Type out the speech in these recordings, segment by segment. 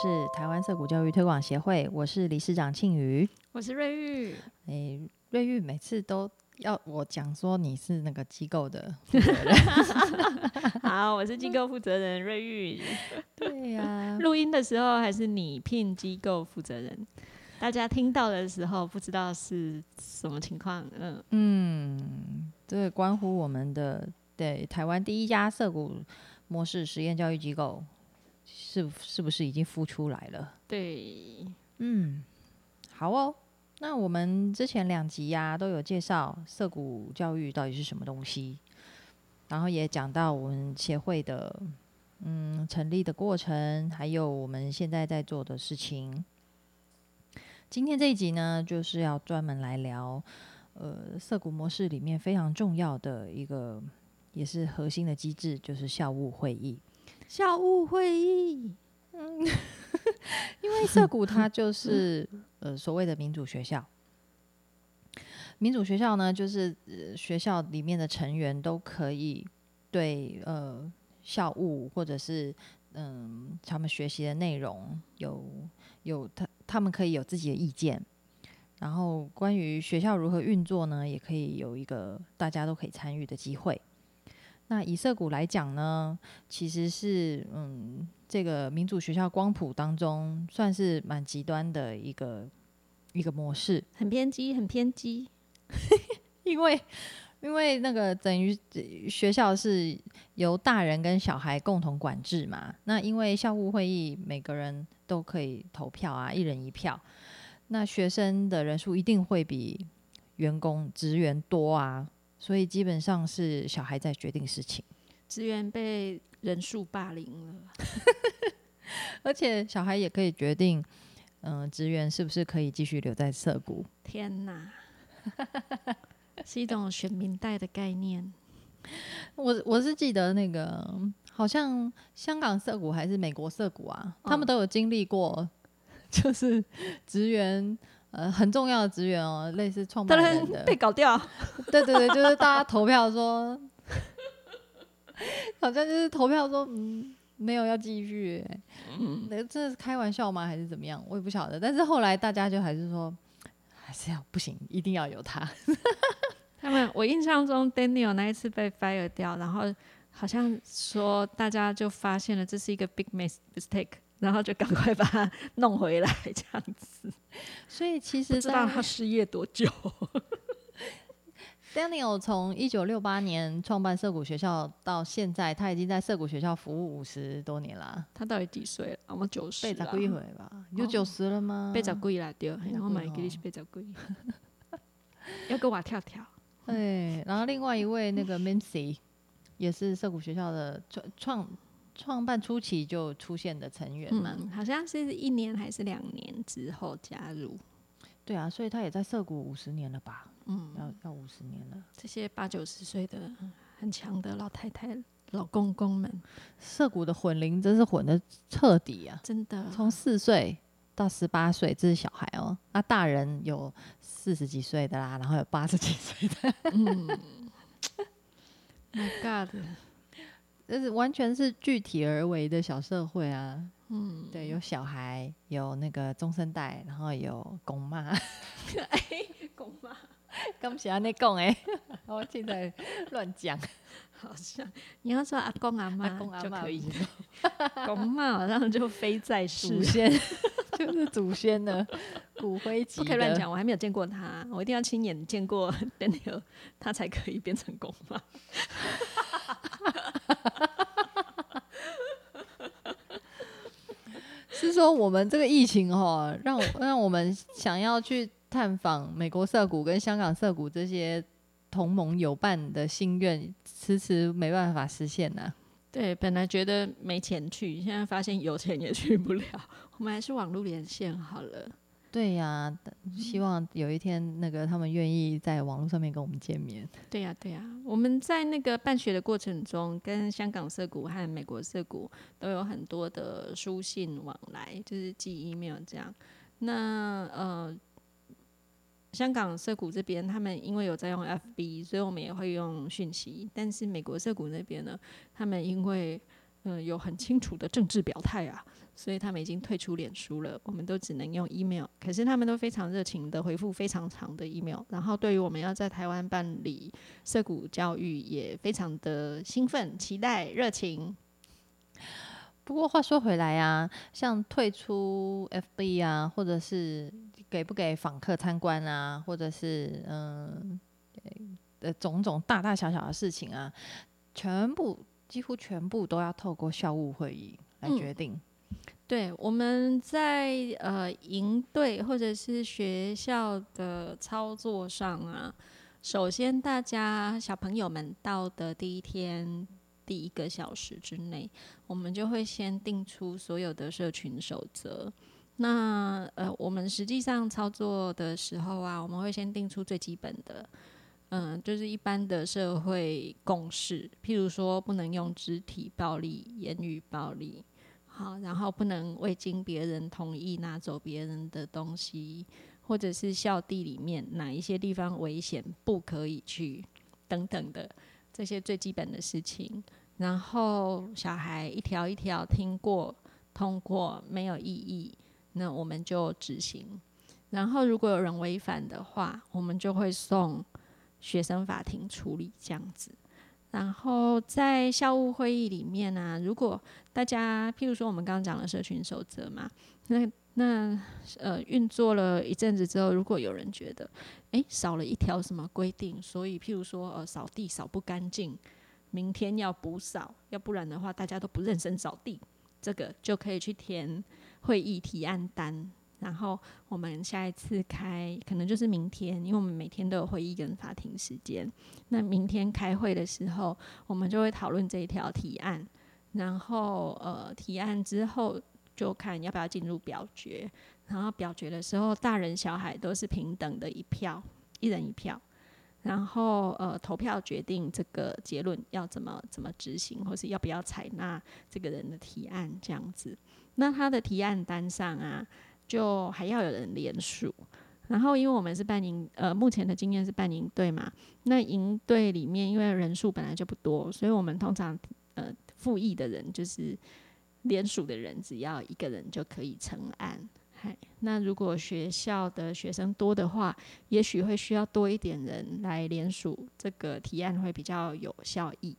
是台湾色谷教育推广协会，我是理事长庆瑜。我是瑞玉，诶，瑞玉每次都要我讲说你是那个机构的负责人，好，我是机构负责人瑞玉。对呀、录音的时候还是你聘机构负责人，大家听到的时候不知道是什么情况，嗯，嗯，这个关乎我们的对台湾第一家色谷模式实验教育机构，是是不是已经孵出来了？对，嗯，好哦。那我们之前两集呀、都有介绍色谷教育到底是什么东西，然后也讲到我们协会的嗯成立的过程，还有我们现在在做的事情。今天这一集呢，就是要专门来聊呃色谷模式里面非常重要的一个，也是核心的机制，就是校务会议。校务会议，嗯 因为涩谷它就是呃所谓的民主学校，民主学校呢，就是、呃、学校里面的成员都可以对呃校务或者是嗯他们学习的内容有有他他们可以有自己的意见，然后关于学校如何运作呢，也可以有一个大家都可以参与的机会。那以色谷来讲呢，其实是嗯，这个民主学校光谱当中算是蛮极端的一个一个模式，很偏激，很偏激，因为因为那个等于呃学校是由大人跟小孩共同管制嘛，那因为校务会议每个人都可以投票啊，一人一票，那学生的人数一定会比员工职员多啊，所以基本上是小孩在决定事情。职员被人数霸凌了，而且小孩也可以决定，嗯、职员是不是可以继续留在涩谷。天哪，是一种选民代的概念，我我是记得那个，好像香港涩谷还是美国涩谷啊，他们嗯都有经历过，就是职员。呃，很重要的职员哦，类似创办当人被搞掉，对对对，就是大家投票说，好像就是投票说，嗯，没有要继续、欸，嗯，那这是开玩笑吗？还是怎么样？我也不晓得。但是后来大家就还是说，还是要不行，一定要有他。他们，我印象中 Daniel 那一次被 fire 掉，然后好像说大家就发现了这是一个 big mis- mistake，然后就赶快把他弄回来，这样子。所以其不实在知道他失业多久。Daniel 从一九六八年创办涩谷学校到现在，他已经在涩谷学校服务五十多年了，他到底几岁了？我们九十了被咋，几回吧？有九十了吗？被十几啦，对，几然后买给你是被十几，要跟我跳跳。对，然后另外一位那个 Mincy 也是涩谷学校的创创创办初期就出现的成员嘛。嗯，好像是一年还是两年之后加入。对啊，所以他也在涩谷五十年了吧？嗯，要要五十年了。这些八九十岁的很强的老太太、老公公们，涩谷的混龄真是混的彻底啊！真的从四岁到十八岁，这是小孩哦。那大人有四十几岁的啦，然后有八十几岁的，嗯，My God，这是完全是具体而为的小社会啊。嗯，对，有小孩，有那个中生代，然后有公妈，哎公妈刚喜欢那讲哎，我现在乱讲，好像你要说阿公阿妈就可以公妈好像就非在世，祖先，就是祖先的骨灰级的，不可以乱讲，我还没有见过他，我一定要亲眼见过 Daniel，他才可以变成公妈。是说我们这个疫情哈，让让我们想要去探访美国涩谷跟香港涩谷这些同盟友伴的心愿，迟迟没办法实现呐、对，本来觉得没钱去，现在发现有钱也去不了，我们还是网络连线好了。对呀、希望有一天那个他们愿意在网络上面跟我们见面。对呀、对呀、我们在那个办学的过程中，跟香港社谷和美国社谷都有很多的书信往来，就是寄 email 这样。那呃，香港社谷这边他们因为有在用 FB，所以我们也会用讯息。但是美国社谷那边呢，他们因为嗯，有很清楚的政治表态啊，所以他们已经退出脸书了，我们都只能用 email。可是他们都非常热情的回复非常长的 email，然后对于我们要在台湾办理涉谷教育也非常的兴奋、期待、热情。不过话说回来啊，像退出 FB 啊，或者是给不给访客参观啊，或者是嗯的种种大大小小的事情啊，全部几乎全部都要透过校务会议来决定。对，我们在呃营队或者是学校的操作上啊，首先大家小朋友们到的第一天。第一个小时之内，我们就会先定出所有的社群守则。那呃，我们实际上操作的时候啊，我们会先定出最基本的，嗯，就是一般的社会共识，譬如说不能用肢体暴力、言语暴力，好，然后不能未经别人同意拿走别人的东西，或者是校地里面哪一些地方危险不可以去等等的。这些最基本的事情，然后小孩一条一条听过、通过，没有异议，那我们就执行。然后如果有人违反的话，我们就会送学生法庭处理这样子。然后在校务会议里面呢，如果大家譬如说我们刚刚讲了社群守则嘛，那那呃运作了一阵子之后，如果有人觉得，诶少了一条什么规定，所以譬如说呃扫地扫不干净，明天要补扫，要不然的话大家都不认真扫地，这个就可以去填会议提案单，然后我们下一次开可能就是明天，因为我们每天都有会议跟法庭时间，那明天开会的时候，我们就会讨论这一条提案，然后呃提案之后。就看要不要进入表决，然后表决的时候，大人小孩都是平等的一票，一人一票，然后呃投票决定这个结论要怎么怎么执行，或是要不要采纳这个人的提案这样子。那他的提案单上啊，就还要有人联署。然后因为我们是办营，呃，目前的经验是办营队嘛，那营队里面因为人数本来就不多，所以我们通常呃复议的人就是。联署的人只要一个人就可以成案，嗨，那如果学校的学生多的话，也许会需要多一点人来联署，这个提案会比较有效益。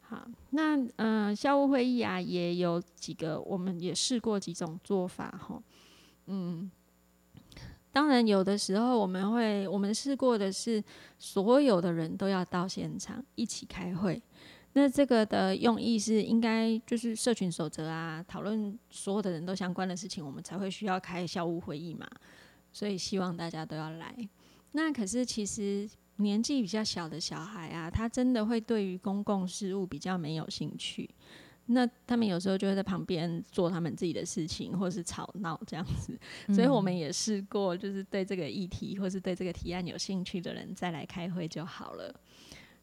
好，那嗯，校务会议啊，也有几个，我们也试过几种做法哈，嗯，当然有的时候我们会，我们试过的是所有的人都要到现场一起开会。那这个的用意是应该就是社群守则啊，讨论所有的人都相关的事情，我们才会需要开校务会议嘛。所以希望大家都要来。那可是其实年纪比较小的小孩啊，他真的会对于公共事务比较没有兴趣。那他们有时候就会在旁边做他们自己的事情，或是吵闹这样子。所以我们也试过，就是对这个议题或是对这个提案有兴趣的人再来开会就好了。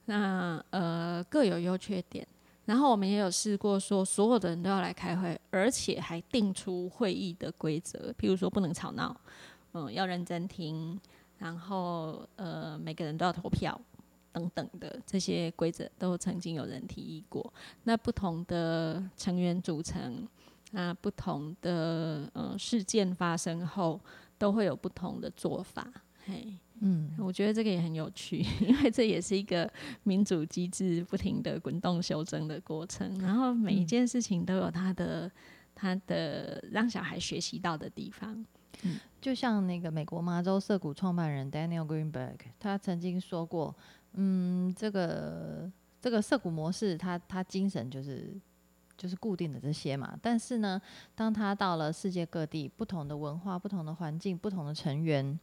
那呃各有优缺点，然后我们也有试过说所有的人都要来开会，而且还定出会议的规则，譬如说不能吵闹，嗯，要认真听，然后呃每个人都要投票等等的这些规则都曾经有人提议过。那不同的成员组成，那不同的呃事件发生后，都会有不同的做法，嘿。嗯，我觉得这个也很有趣，因为这也是一个民主机制不停的滚动修正的过程。然后每一件事情都有它的它的让小孩学习到的地方。嗯，就像那个美国麻州社谷创办人 Daniel Greenberg，他曾经说过，嗯，这个这个涩谷模式，它它精神就是就是固定的这些嘛。但是呢，当它到了世界各地，不同的文化、不同的环境、不同的成员。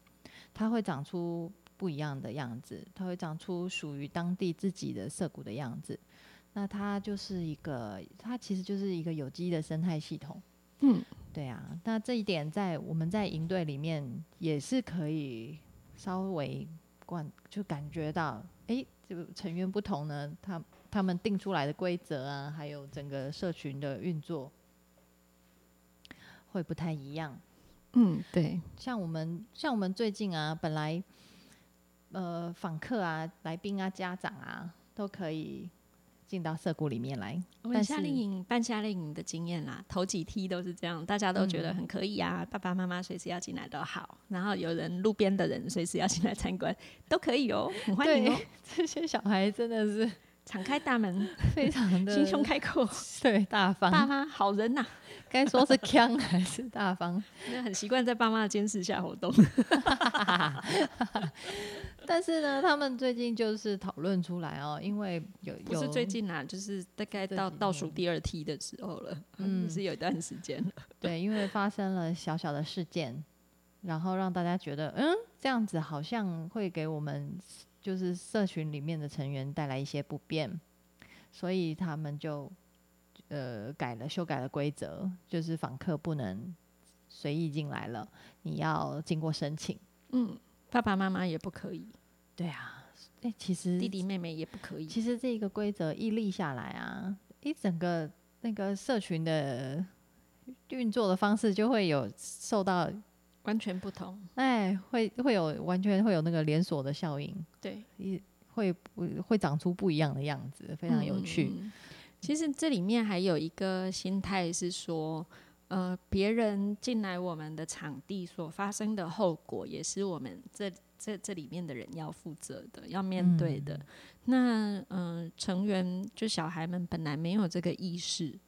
它会长出不一样的样子，它会长出属于当地自己的涩谷的样子。那它就是一个，它其实就是一个有机的生态系统。嗯，对啊。那这一点在我们在营队里面也是可以稍微观，就感觉到，哎，这个成员不同呢，他他们定出来的规则啊，还有整个社群的运作会不太一样。嗯，对，像我们像我们最近啊，本来呃访客啊、来宾啊、家长啊都可以进到社谷里面来。我们夏令营办夏令营的经验啦，头几梯都是这样，大家都觉得很可以啊，爸爸妈妈随时要进来都好，然后有人路边的人随时要进来参观都可以哦，很欢迎哦。这些小孩真的是敞开大门，非常的心胸开阔，对大方，爸妈好人呐。该说是强还是大方？那很习惯在爸妈的监视下活动。但是呢，他们最近就是讨论出来哦，因为有不是最近啊，就是大概到倒数第二梯的时候了，嗯，是有一段时间了。对，因为发生了小小的事件，然后让大家觉得，嗯，这样子好像会给我们就是社群里面的成员带来一些不便，所以他们就。呃，改了修改了规则，就是访客不能随意进来了，你要经过申请。嗯，爸爸妈妈也不可以。对啊，哎，其实弟弟妹妹也不可以。其实这个规则一立下来啊，一整个那个社群的运作的方式就会有受到完全不同。哎，会会有完全会有那个连锁的效应。对，一会不会长出不一样的样子，非常有趣。其实这里面还有一个心态是说，呃，别人进来我们的场地所发生的后果，也是我们这这这里面的人要负责的，要面对的。那嗯，成员就小孩们本来没有这个意识，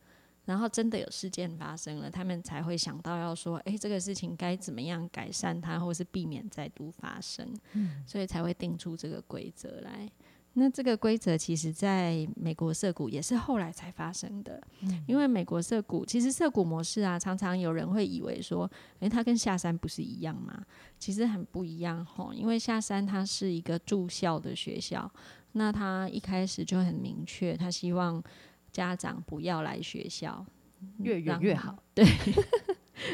然后真的有事件发生了，他们才会想到要说，哎，这个事情该怎么样改善它，或是避免再度发生。嗯，所以才会定出这个规则来。那这个规则其实在美国涉谷也是后来才发生的，嗯因为美国涉谷其实涉谷模式啊，常常有人会以为说，诶，它跟下山不是一样吗？其实很不一样吼，因为下山它是一个住校的学校，那他一开始就很明确，他希望家长不要来学校，越远越好，对。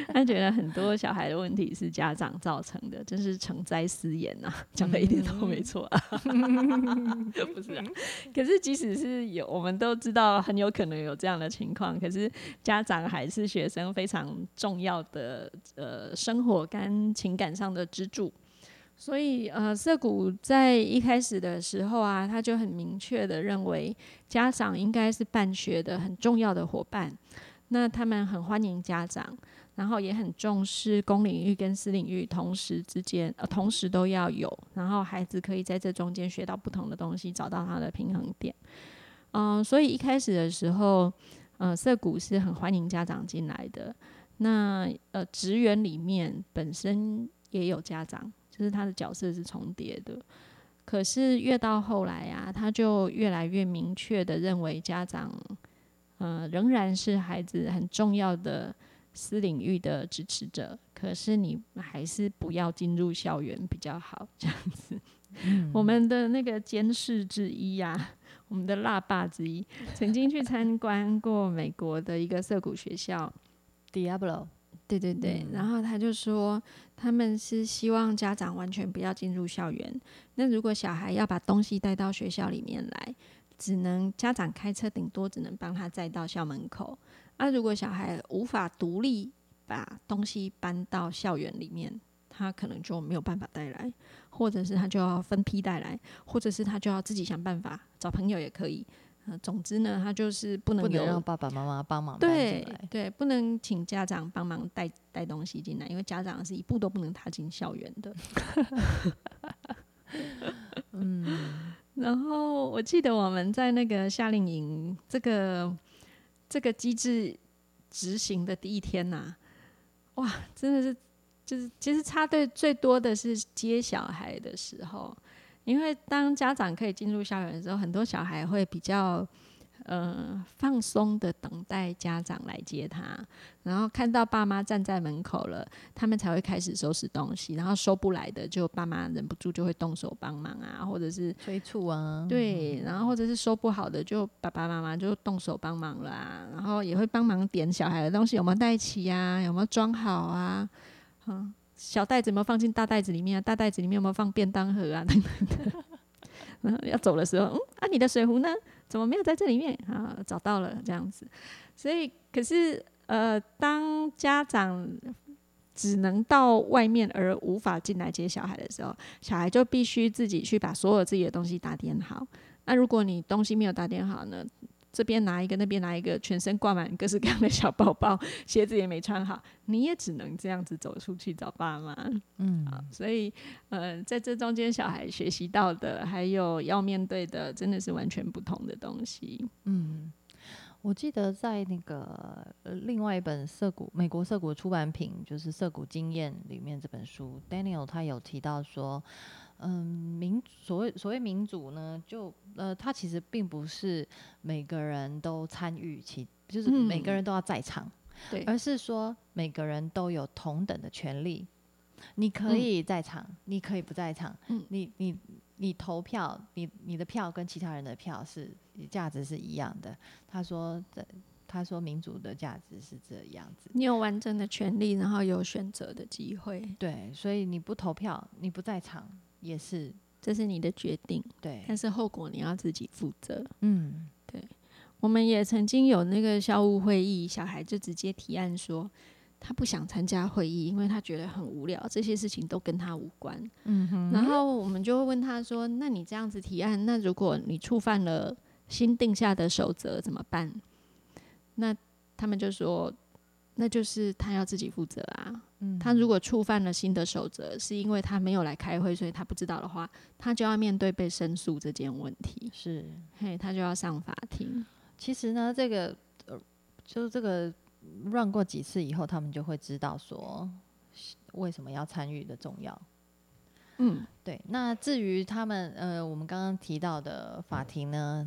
他觉得很多小孩的问题是家长造成的，真是成灾思言呐，讲的一点都没错啊，不是啊。可是即使是有，我们都知道很有可能有这样的情况，可是家长还是学生非常重要的呃生活跟情感上的支柱。所以呃，涩谷在一开始的时候啊，他就很明确的认为家长应该是办学的很重要的伙伴，那他们很欢迎家长。然后也很重视公领域跟私领域同时之间，呃，同时都要有，然后孩子可以在这中间学到不同的东西，找到他的平衡点。嗯，所以一开始的时候，呃，涩谷是很欢迎家长进来的。那呃，职员里面本身也有家长，就是他的角色是重叠的。可是越到后来啊，他就越来越明确的认为家长，呃，仍然是孩子很重要的。私领域的支持者，可是你还是不要进入校园比较好，这样子。我们的那个监视之一呀，我们的辣爸之一，曾经去参观过美国的一个涩谷学校，Diablo。对对对，然后他就说，他们是希望家长完全不要进入校园。那如果小孩要把东西带到学校里面来，只能家长开车，顶多只能帮他载到校门口。那如果小孩无法独立把东西搬到校园里面，他可能就没有办法带来，或者是他就要分批带来，或者是他就要自己想办法找朋友也可以。呃，总之呢，他就是不能不能让爸爸妈妈帮忙对对，不能请家长帮忙带带东西进来，因为家长是一步都不能踏进校园的。嗯，然后我记得我们在那个夏令营这个。这个机制执行的第一天呐，哇，真的是就是其实插队最多的是接小孩的时候，因为当家长可以进入校园的时候，很多小孩会比较。呃，放松的等待家长来接他，然后看到爸妈站在门口了，他们才会开始收拾东西。然后收不来的，就爸妈忍不住就会动手帮忙啊，或者是催促啊。对，然后或者是收不好的，就爸爸妈妈就动手帮忙啦。然后也会帮忙点小孩的东西有没有带齐呀，有没有装好啊？嗯，小袋子有没有放进大袋子里面啊？大袋子里面有没有放便当盒啊？等等的。然后要走的时候，嗯啊，你的水壶呢？怎么没有在这里面啊？找到了这样子，所以可是呃，当家长只能到外面而无法进来接小孩的时候，小孩就必须自己去把所有自己的东西打点好。那如果你东西没有打点好呢，这边拿一个，那边拿一个，全身挂满各式各样的小包包，鞋子也没穿好，你也只能这样子走出去找爸妈。嗯，所以呃，在这中间，小孩学习到的，还有要面对的，真的是完全不同的东西。嗯，我记得在那个呃另外一本涩谷美国涩谷出版品，就是《涩谷经验》里面这本书，Daniel 他有提到说。嗯，民所谓所谓民主呢，就呃，它其实并不是每个人都参与其，就是每个人都要在场，对，而是说每个人都有同等的权利。你可以在场，你可以不在场，你你你投票，你你的票跟其他人的票是价值是一样的。他说的，他说民主的价值是这样子，你有完整的权利，然后有选择的机会。对，所以你不投票，你不在场。也是，这是你的决定，对，但是后果你要自己负责。嗯，对。我们也曾经有那个校务会议，小孩就直接提案说，他不想参加会议，因为他觉得很无聊，这些事情都跟他无关。嗯哼。然后我们就会问他说：“那你这样子提案，那如果你触犯了新定下的守则怎么办？”那他们就说：“那就是他要自己负责啊。”嗯他如果触犯了新的守则，是因为他没有来开会，所以他不知道的话，他就要面对被申诉这件问题。是，嘿，他就要上法庭。其实呢，这个呃，就是这个 run 过几次以后，他们就会知道说为什么要参与的重要。嗯，对。那至于他们呃，我们刚刚提到的法庭呢，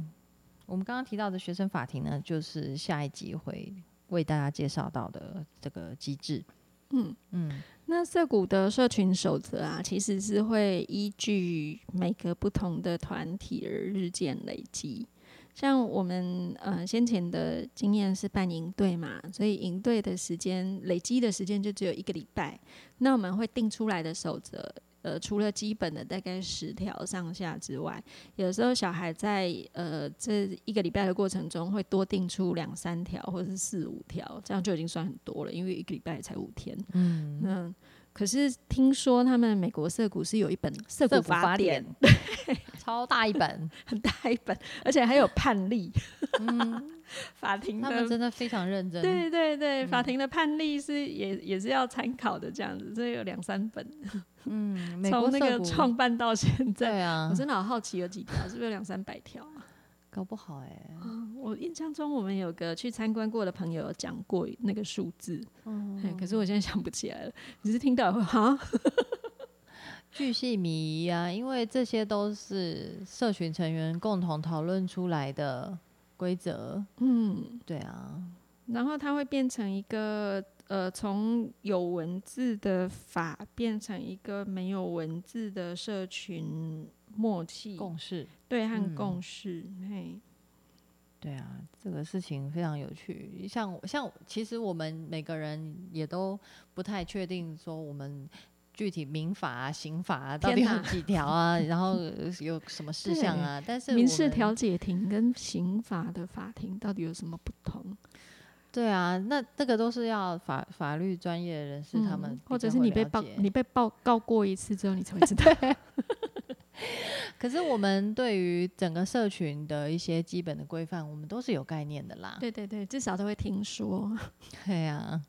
我们刚刚提到的学生法庭呢，就是下一集会为大家介绍到的这个机制。嗯嗯，那涩谷的社群守则啊，其实是会依据每个不同的团体而日渐累积。像我们呃先前的经验是办营队嘛，所以营队的时间累积的时间就只有一个礼拜。那我们会定出来的守则。呃，除了基本的大概十条上下之外，有时候小孩在呃这一个礼拜的过程中，会多定出两三条或者是四五条，这样就已经算很多了，因为一个礼拜才五天。嗯，那可是听说他们美国涩谷是有一本《涩谷法典》，对超大一本，很大一本，而且还有判例。嗯，法庭他们真的非常认真。对对对，法庭的判例是也也是要参考的，这样子，所以有两三本。嗯，从那个创办到现在，对啊，我真的好好奇有几条，是不是有两三百条啊？搞不好哎。我印象中我们有个去参观过的朋友讲过那个数字，嗯，可是我现在想不起来了。你是听到会 哈？巨细靡遗啊，因为这些都是社群成员共同讨论出来的规则。嗯，对啊。然后它会变成一个。呃，从有文字的法变成一个没有文字的社群默契共识，对和共识，嘿，对啊，这个事情非常有趣。像像，其实我们每个人也都不太确定，说我们具体民法啊、刑法啊到底有几条啊，然后有什么事项啊？但是民事调解庭跟刑法的法庭到底有什么不同？对啊，那这个都是要法法律专业人士他们，或者是你被报你被报告过一次之后，你才会知道。可是我们对于整个社群的一些基本的规范，我们都是有概念的啦。对对对，至少都会听说。对啊，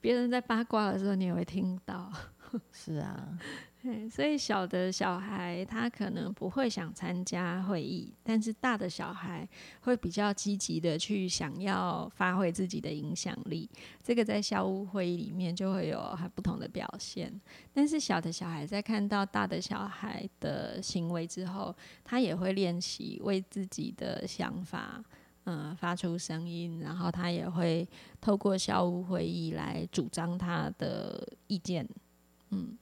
别人在八卦的时候，你也会听到。是啊。所以小的小孩他可能不会想参加会议，但是大的小孩会比较积极的去想要发挥自己的影响力。这个在校务会议里面就会有很不同的表现。但是小的小孩在看到大的小孩的行为之后，他也会练习为自己的想法，嗯，发出声音，然后他也会透过校务会议来主张他的意见，嗯。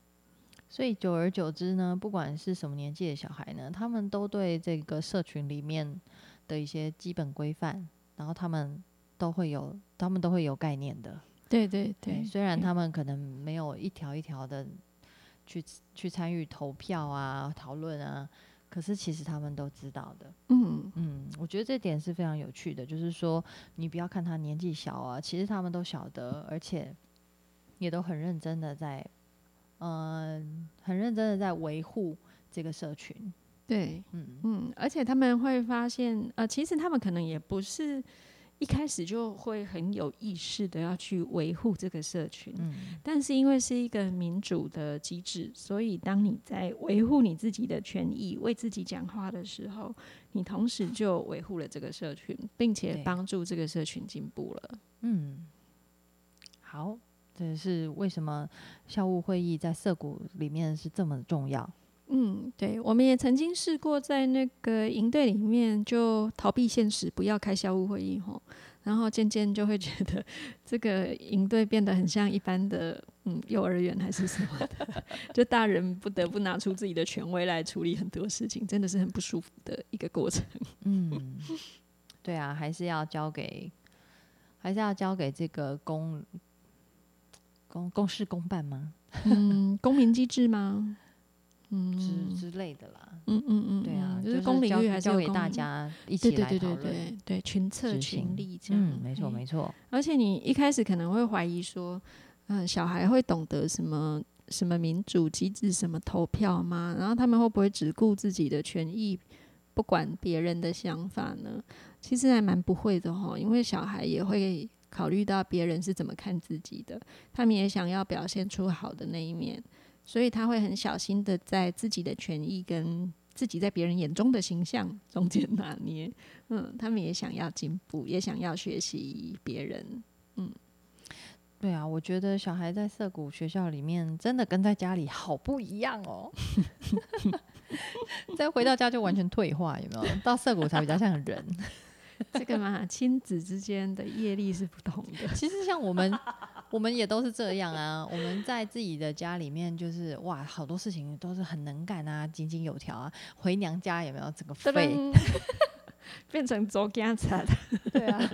所以久而久之呢，不管是什么年纪的小孩呢，他们都对这个社群里面的一些基本规范，然后他们都会有，他们都会有概念的。对对对，虽然他们可能没有一条一条的去去参与投票啊、讨论啊，可是其实他们都知道的。嗯嗯，我觉得这点是非常有趣的，就是说你不要看他年纪小啊，其实他们都晓得，而且也都很认真的在。嗯，很认真的在维护这个社群。对，嗯嗯，而且他们会发现，呃，其实他们可能也不是一开始就会很有意识的要去维护这个社群，嗯但是因为是一个民主的机制，所以当你在维护你自己的权益、为自己讲话的时候，你同时就维护了这个社群，并且帮助这个社群进步了。嗯，好，这是为什么校务会议在涩谷里面是这么重要？嗯，对，我们也曾经试过在那个营队里面就逃避现实，不要开校务会议吼，然后渐渐就会觉得这个营队变得很像一般的嗯幼儿园还是什么的，就大人不得不拿出自己的权威来处理很多事情，真的是很不舒服的一个过程。嗯，对啊，还是要交给，还是要交给这个公公公事公办吗？嗯，公民机制吗？嗯之之类的啦。嗯嗯嗯，对啊，嗯就就是公领交域还是交给大。家一对起对对对来讨论。对对，群策群力这样。嗯，没错嘿没错。而且你一开始可能会怀疑说，嗯，小孩会懂得什么什么民主机制、什么投票吗？然后他们会不会只顾自己的权益，不管别人的想法呢？其实还蛮不会的哈，因为小孩也会考虑到别人是怎么看自己的，他们也想要表现出好的那一面，所以他会很小心的在自己的权益跟自己在别人眼中的形象中间拿捏。嗯，他们也想要进步，也想要学习别人。嗯对啊，我觉得小孩在涩谷学校里面真的跟在家里好不一样哦。再回到家就完全退化，有没有？到涩谷才比较像人。这个嘛，亲子之间的业力是不同的。其实像我们，我们也都是这样啊。我们在自己的家里面，就是哇，好多事情都是很能干啊，井井有条啊。回娘家有没有整个废？噔变成周家产，对啊，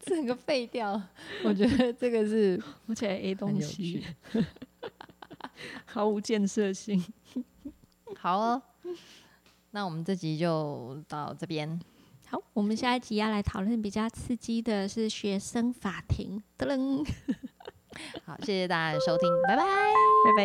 整个废掉。我觉得这个是而且 A 东西。毫无建设性。好哦，那我们这集就到这边。好我们下一集要来讨论比较刺激的是学生法庭。噔噔好谢谢大家的收听拜拜。拜拜。